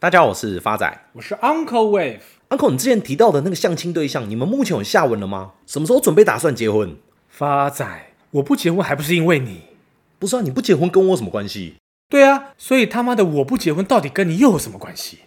大家好，我是发仔，我是 Uncle Wave。Uncle，你之前提到的那个相亲对象，你们目前有下文了吗？什么时候准备打算结婚？发仔，我不结婚还不是因为你？不是啊，你不结婚跟我有什么关系？对啊，所以他妈的我不结婚到底跟你又有什么关系？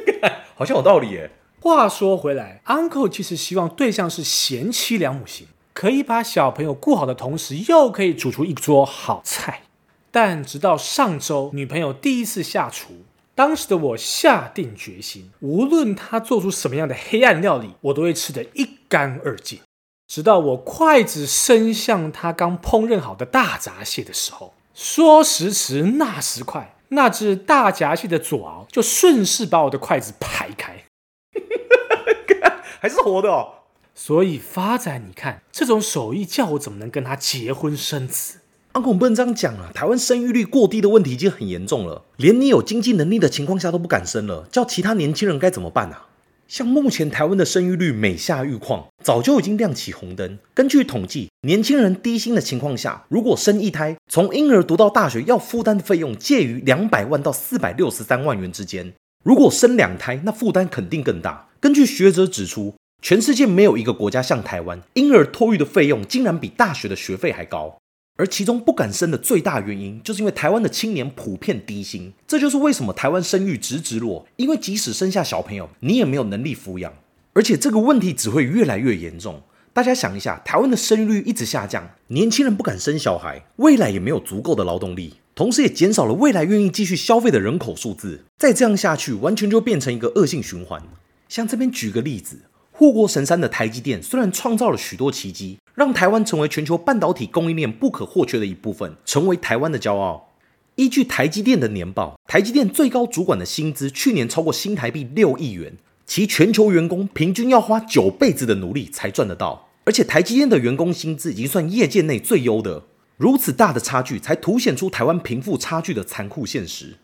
好像有道理耶。话说回来，Uncle 其实希望对象是贤妻良母型，可以把小朋友顾好的同时，又可以煮出一桌好菜。但直到上周，女朋友第一次下厨，当时的我下定决心，无论他做出什么样的黑暗料理，我都会吃得一干二净。直到我筷子伸向他刚烹饪好的大闸蟹的时候，说时迟，那时快，那只大闸蟹的左螯就顺势把我的筷子排开。还是活的哦，所以发展你看这种手艺，叫我怎么能跟他结婚生子？Uncle，我们不能这样讲啊！台湾生育率过低的问题已经很严重了，连你有经济能力的情况下都不敢生了，叫其他年轻人该怎么办啊？像目前台湾的生育率每下愈况，早就已经亮起红灯。根据统计，年轻人低薪的情况下，如果生一胎，从婴儿读到大学要负担的费用介于两百万到四百六十三万元之间。如果生两胎，那负担肯定更大。根据学者指出，全世界没有一个国家像台湾，婴儿托育的费用竟然比大学的学费还高。而其中不敢生的最大原因，就是因为台湾的青年普遍低薪。这就是为什么台湾生育直直落，因为即使生下小朋友，你也没有能力抚养，而且这个问题只会越来越严重。大家想一下，台湾的生育率一直下降，年轻人不敢生小孩，未来也没有足够的劳动力。同时，也减少了未来愿意继续消费的人口数字。再这样下去，完全就变成一个恶性循环。像这边举个例子，护国神山的台积电虽然创造了许多奇迹，让台湾成为全球半导体供应链不可或缺的一部分，成为台湾的骄傲。依据台积电的年报，台积电最高主管的薪资去年超过新台币六亿元，其全球员工平均要花九辈子的努力才赚得到。而且，台积电的员工薪资已经算业界内最优的。如此大的差距，才凸显出台湾贫富差距的残酷现实。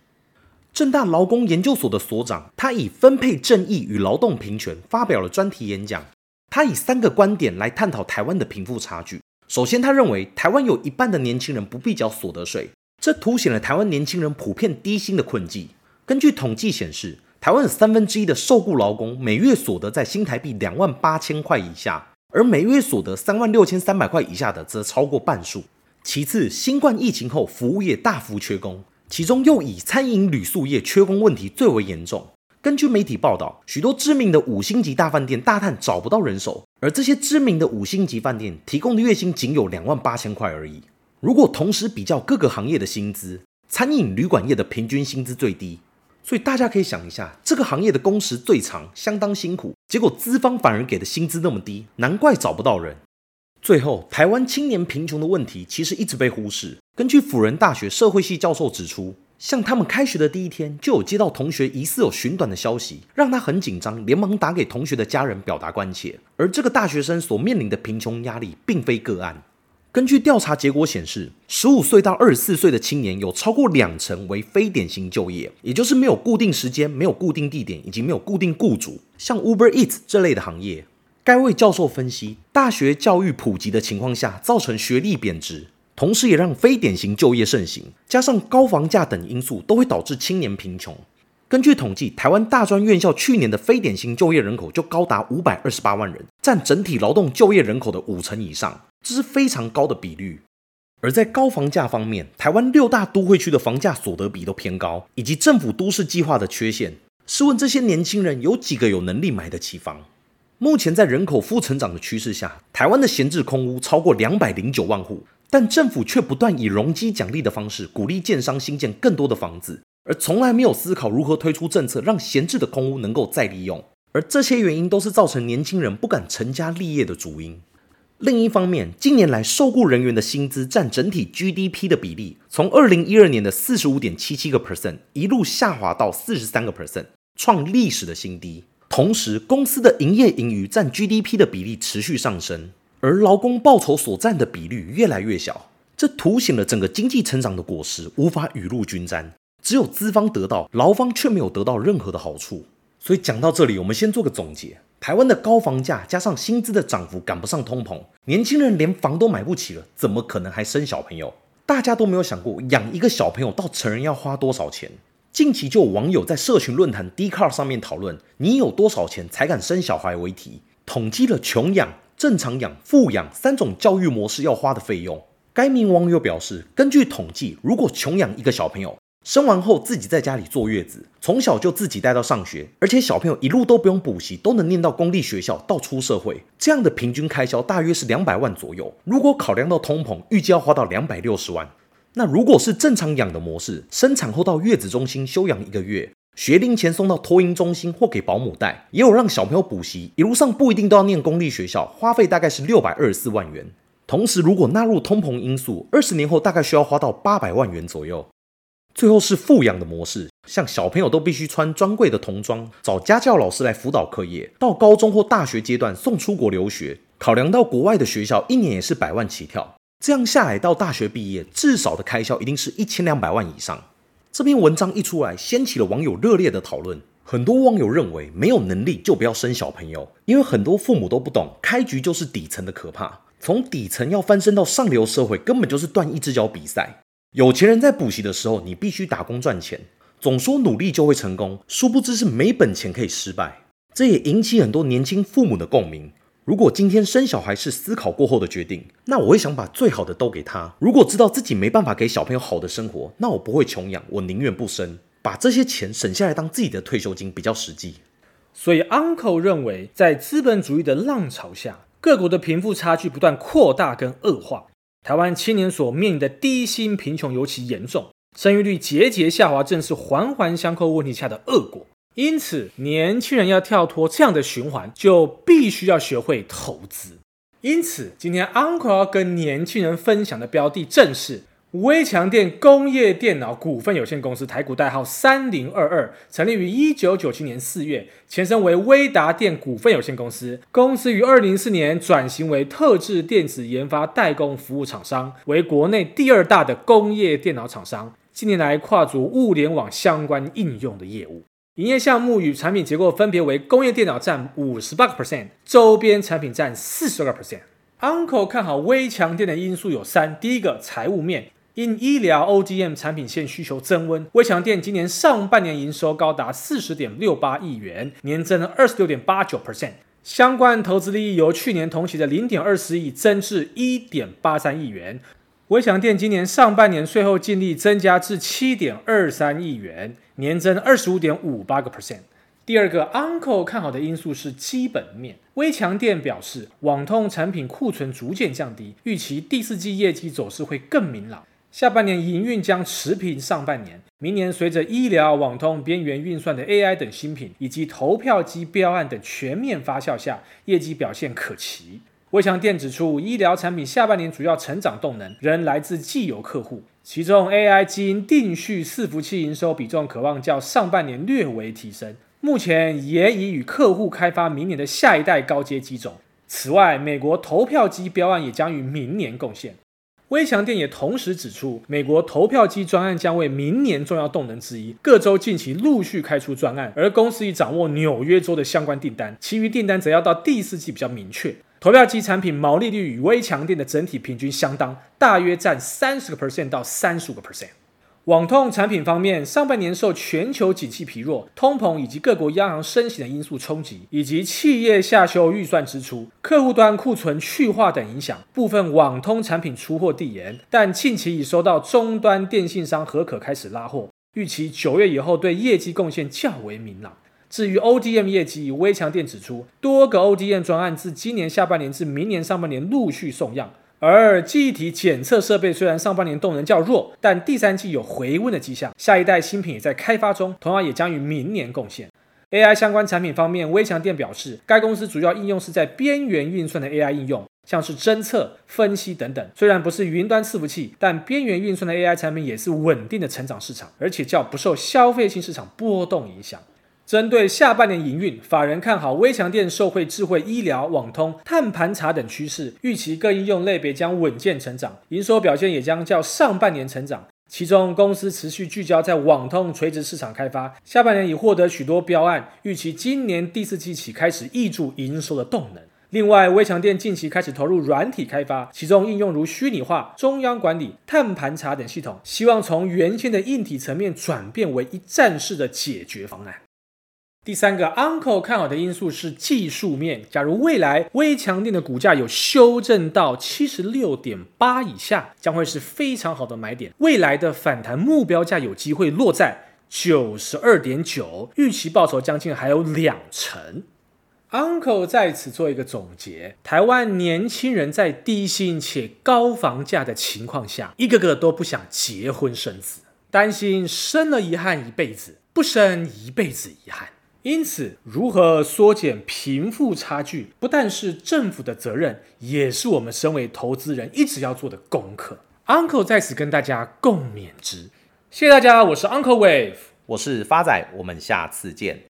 正大劳工研究所的所长，他以分配正义与劳动平权发表了专题演讲。他以三个观点来探讨台湾的贫富差距。首先，他认为台湾有一半的年轻人不必缴所得税，这凸显了台湾年轻人普遍低薪的困境。根据统计显示，台湾有三分之一的受雇劳工每月所得在新台币两万八千块以下，而每月所得三万六千三百块以下的则超过半数。其次，新冠疫情后，服务业大幅缺工，其中又以餐饮旅宿业缺工问题最为严重。根据媒体报道，许多知名的五星级大饭店大叹找不到人手，而这些知名的五星级饭店提供的月薪仅有两万八千块而已。如果同时比较各个行业的薪资，餐饮旅馆业的平均薪资最低，所以大家可以想一下，这个行业的工时最长，相当辛苦，结果资方反而给的薪资那么低，难怪找不到人。最后，台湾青年贫穷的问题其实一直被忽视。根据辅仁大学社会系教授指出，像他们开学的第一天，就有接到同学疑似有寻短的消息，让他很紧张，连忙打给同学的家人表达关切。而这个大学生所面临的贫穷压力，并非个案。根据调查结果显示，十五岁到二十四岁的青年有超过两成为非典型就业，也就是没有固定时间、没有固定地点以及没有固定雇主，像 Uber Eats 这类的行业。该位教授分析，大学教育普及的情况下，造成学历贬值，同时也让非典型就业盛行，加上高房价等因素，都会导致青年贫穷。根据统计，台湾大专院校去年的非典型就业人口就高达五百二十八万人，占整体劳动就业人口的五成以上，这是非常高的比率。而在高房价方面，台湾六大都会区的房价所得比都偏高，以及政府都市计划的缺陷。试问这些年轻人有几个有能力买得起房？目前在人口负成长的趋势下，台湾的闲置空屋超过两百零九万户，但政府却不断以容积奖励的方式鼓励建商新建更多的房子，而从来没有思考如何推出政策让闲置的空屋能够再利用。而这些原因都是造成年轻人不敢成家立业的主因。另一方面，近年来受雇人员的薪资占整体 GDP 的比例，从二零一二年的四十五点七七个 percent 一路下滑到四十三个 percent，创历史的新低。同时，公司的营业盈余占 GDP 的比例持续上升，而劳工报酬所占的比率越来越小，这凸显了整个经济成长的果实无法雨露均沾，只有资方得到，劳方却没有得到任何的好处。所以讲到这里，我们先做个总结：台湾的高房价加上薪资的涨幅赶不上通膨，年轻人连房都买不起了，怎么可能还生小朋友？大家都没有想过养一个小朋友到成人要花多少钱？近期就有网友在社群论坛 d c a r 上面讨论，你有多少钱才敢生小孩为题，统计了穷养、正常养、富养三种教育模式要花的费用。该名网友表示，根据统计，如果穷养一个小朋友，生完后自己在家里坐月子，从小就自己带到上学，而且小朋友一路都不用补习，都能念到公立学校到出社会，这样的平均开销大约是两百万左右。如果考量到通膨，预计要花到两百六十万。那如果是正常养的模式，生产后到月子中心休养一个月，学龄前送到托婴中心或给保姆带，也有让小朋友补习，一路上不一定都要念公立学校，花费大概是六百二十四万元。同时，如果纳入通膨因素，二十年后大概需要花到八百万元左右。最后是富养的模式，像小朋友都必须穿专柜的童装，找家教老师来辅导课业，到高中或大学阶段送出国留学，考量到国外的学校一年也是百万起跳，这样下来到大学毕业，至少的开销一定是一千两百万以上。这篇文章一出来，掀起了网友热烈的讨论。很多网友认为，没有能力就不要生小朋友，因为很多父母都不懂，开局就是底层的可怕，从底层要翻身到上流社会，根本就是断一只脚比赛。有钱人在补习的时候，你必须打工赚钱。总说努力就会成功，殊不知是没本钱可以失败。这也引起很多年轻父母的共鸣。如果今天生小孩是思考过后的决定，那我会想把最好的都给他。如果知道自己没办法给小朋友好的生活，那我不会穷养，我宁愿不生，把这些钱省下来当自己的退休金比较实际。所以，Uncle 认为，在资本主义的浪潮下，各国的贫富差距不断扩大跟恶化。台湾青年所面临的低薪贫穷尤其严重，生育率节节下滑，正是环环相扣问题下的恶果。因此，年轻人要跳脱这样的循环，就必须要学会投资。因此，今天 Uncle 要跟年轻人分享的标的正是。威强电工业电脑股份有限公司台股代号三零二二，成立于一九九七年四月，前身为威达电股份有限公司。公司于二零零四年转型为特制电子研发代工服务厂商，为国内第二大的工业电脑厂商。近年来跨足物联网相关应用的业务，营业项目与产品结构分别为工业电脑占五十八个 percent，周边产品占四十二个 percent。Uncle 看好微强电的因素有三：第一个，财务面。因医疗 ODM 产品线需求增温，微强电今年上半年营收高达四十点六八亿元，年增二十六点八九 percent。相关投资利益由去年同期的零点二四亿增至一点八三亿元。威强电今年上半年税后净利增加至七点二三亿元，年增二十五点五八个 percent。第二个 Uncle 看好的因素是基本面。威强电表示，网通产品库存逐渐降低，预期第四季业绩走势会更明朗。下半年营运将持平上半年，明年随着医疗、网通、边缘运算的 AI 等新品，以及投票机标案等全面发酵下，业绩表现可期。威强电指出，医疗产品下半年主要成长动能仍来自既有客户，其中 AI 基因定序伺服器营收比重可望较上半年略微提升，目前也已与客户开发明年的下一代高阶机种。此外，美国投票机标案也将于明年贡献。威强电也同时指出，美国投票机专案将为明年重要动能之一。各州近期陆续开出专案，而公司已掌握纽约州的相关订单，其余订单则要到第四季比较明确。投票机产品毛利率与微强电的整体平均相当，大约占三十个 percent 到三十五个 percent。网通产品方面，上半年受全球景气疲弱、通膨以及各国央行升息的因素冲击，以及企业下修预算支出、客户端库存去化等影响，部分网通产品出货递延。但近期已收到终端电信商核可开始拉货，预期九月以后对业绩贡献较为明朗。至于 ODM 业绩，微强电指出，多个 ODM 专案自今年下半年至明年上半年陆续送样。而记忆体检测设备虽然上半年动能较弱，但第三季有回温的迹象。下一代新品也在开发中，同样也将于明年贡献。AI 相关产品方面，微强电表示，该公司主要应用是在边缘运算的 AI 应用，像是侦测、分析等等。虽然不是云端伺服器，但边缘运算的 AI 产品也是稳定的成长市场，而且较不受消费性市场波动影响。针对下半年营运，法人看好微强电受惠智慧医疗、网通、碳盘查等趋势，预期各应用类别将稳健成长，营收表现也将较上半年成长。其中，公司持续聚焦在网通垂直市场开发，下半年已获得许多标案，预期今年第四季起开始挹注营收的动能。另外，微强电近期开始投入软体开发，其中应用如虚拟化、中央管理、碳盘查等系统，希望从原先的硬体层面转变为一站式的解决方案。第三个，Uncle 看好的因素是技术面。假如未来微强电的股价有修正到七十六点八以下，将会是非常好的买点。未来的反弹目标价有机会落在九十二点九，预期报酬将近还有两成。Uncle 在此做一个总结：台湾年轻人在低薪且高房价的情况下，一个个都不想结婚生子，担心生了遗憾一辈子，不生一辈子遗憾。因此，如何缩减贫富差距，不但是政府的责任，也是我们身为投资人一直要做的功课。Uncle 在此跟大家共勉之。谢谢大家，我是 Uncle Wave，我是发仔，我们下次见。